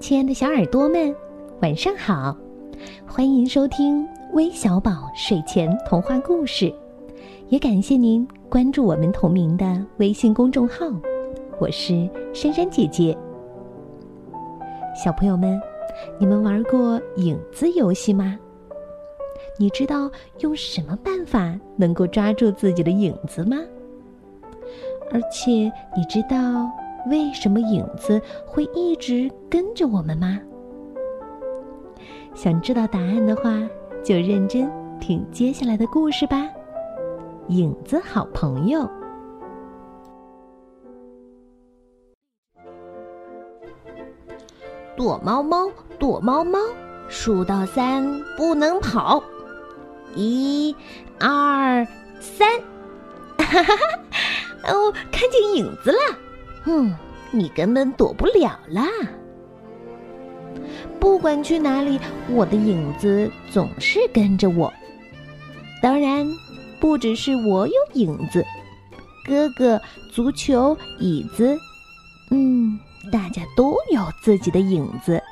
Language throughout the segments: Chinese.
亲爱的小耳朵们，晚上好！欢迎收听微小宝睡前童话故事，也感谢您关注我们同名的微信公众号。我是珊珊姐姐。小朋友们，你们玩过影子游戏吗？你知道用什么办法能够抓住自己的影子吗？而且你知道？为什么影子会一直跟着我们吗？想知道答案的话，就认真听接下来的故事吧。影子好朋友，躲猫猫，躲猫猫，数到三不能跑，一、二、三，哈哈哈！哦，看见影子了。嗯，你根本躲不了啦！不管去哪里，我的影子总是跟着我。当然，不只是我有影子，哥哥、足球、椅子，嗯，大家都有自己的影子。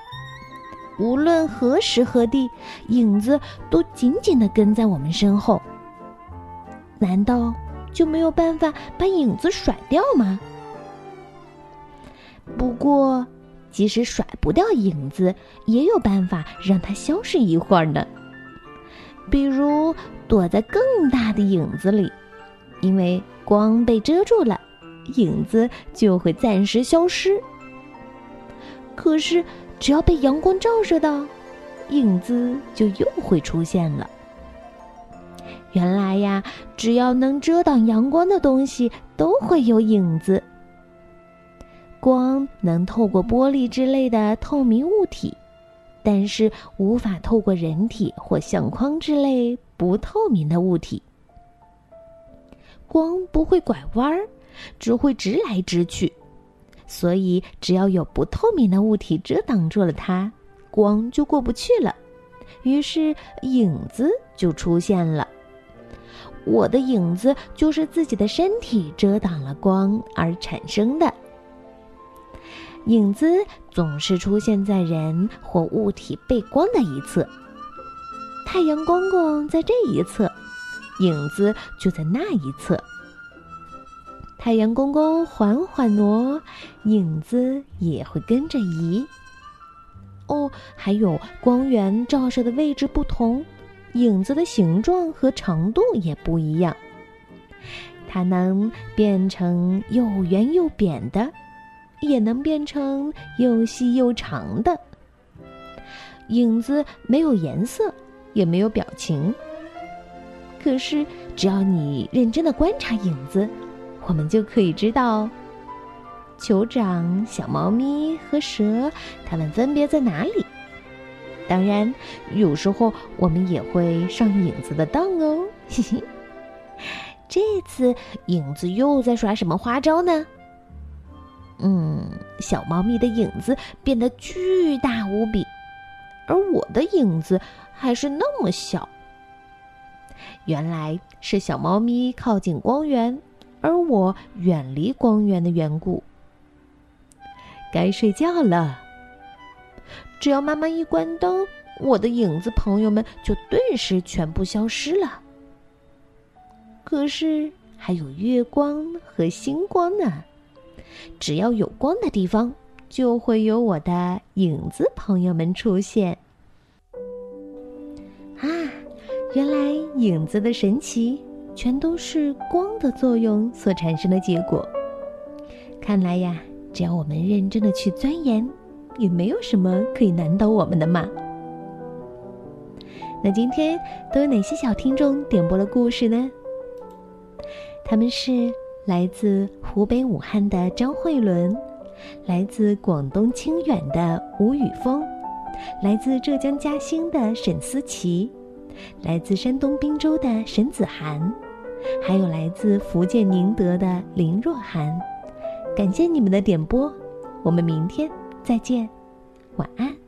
无论何时何地，影子都紧紧的跟在我们身后。难道就没有办法把影子甩掉吗？不过，即使甩不掉影子，也有办法让它消失一会儿呢。比如躲在更大的影子里，因为光被遮住了，影子就会暂时消失。可是，只要被阳光照射到，影子就又会出现了。原来呀，只要能遮挡阳光的东西，都会有影子。光能透过玻璃之类的透明物体，但是无法透过人体或相框之类不透明的物体。光不会拐弯儿，只会直来直去，所以只要有不透明的物体遮挡住了它，光就过不去了。于是影子就出现了。我的影子就是自己的身体遮挡了光而产生的。影子总是出现在人或物体背光的一侧。太阳公公在这一侧，影子就在那一侧。太阳公公缓缓挪，影子也会跟着移。哦，还有光源照射的位置不同，影子的形状和长度也不一样。它能变成又圆又扁的。也能变成又细又长的影子，没有颜色，也没有表情。可是，只要你认真的观察影子，我们就可以知道，酋长、小猫咪和蛇，它们分别在哪里。当然，有时候我们也会上影子的当哦。嘿嘿，这次影子又在耍什么花招呢？嗯，小猫咪的影子变得巨大无比，而我的影子还是那么小。原来是小猫咪靠近光源，而我远离光源的缘故。该睡觉了。只要妈妈一关灯，我的影子朋友们就顿时全部消失了。可是还有月光和星光呢。只要有光的地方，就会有我的影子朋友们出现。啊，原来影子的神奇，全都是光的作用所产生的结果。看来呀，只要我们认真的去钻研，也没有什么可以难倒我们的嘛。那今天都有哪些小听众点播了故事呢？他们是。来自湖北武汉的张慧伦，来自广东清远的吴宇峰，来自浙江嘉兴的沈思琪，来自山东滨州的沈子涵，还有来自福建宁德的林若涵。感谢你们的点播，我们明天再见，晚安。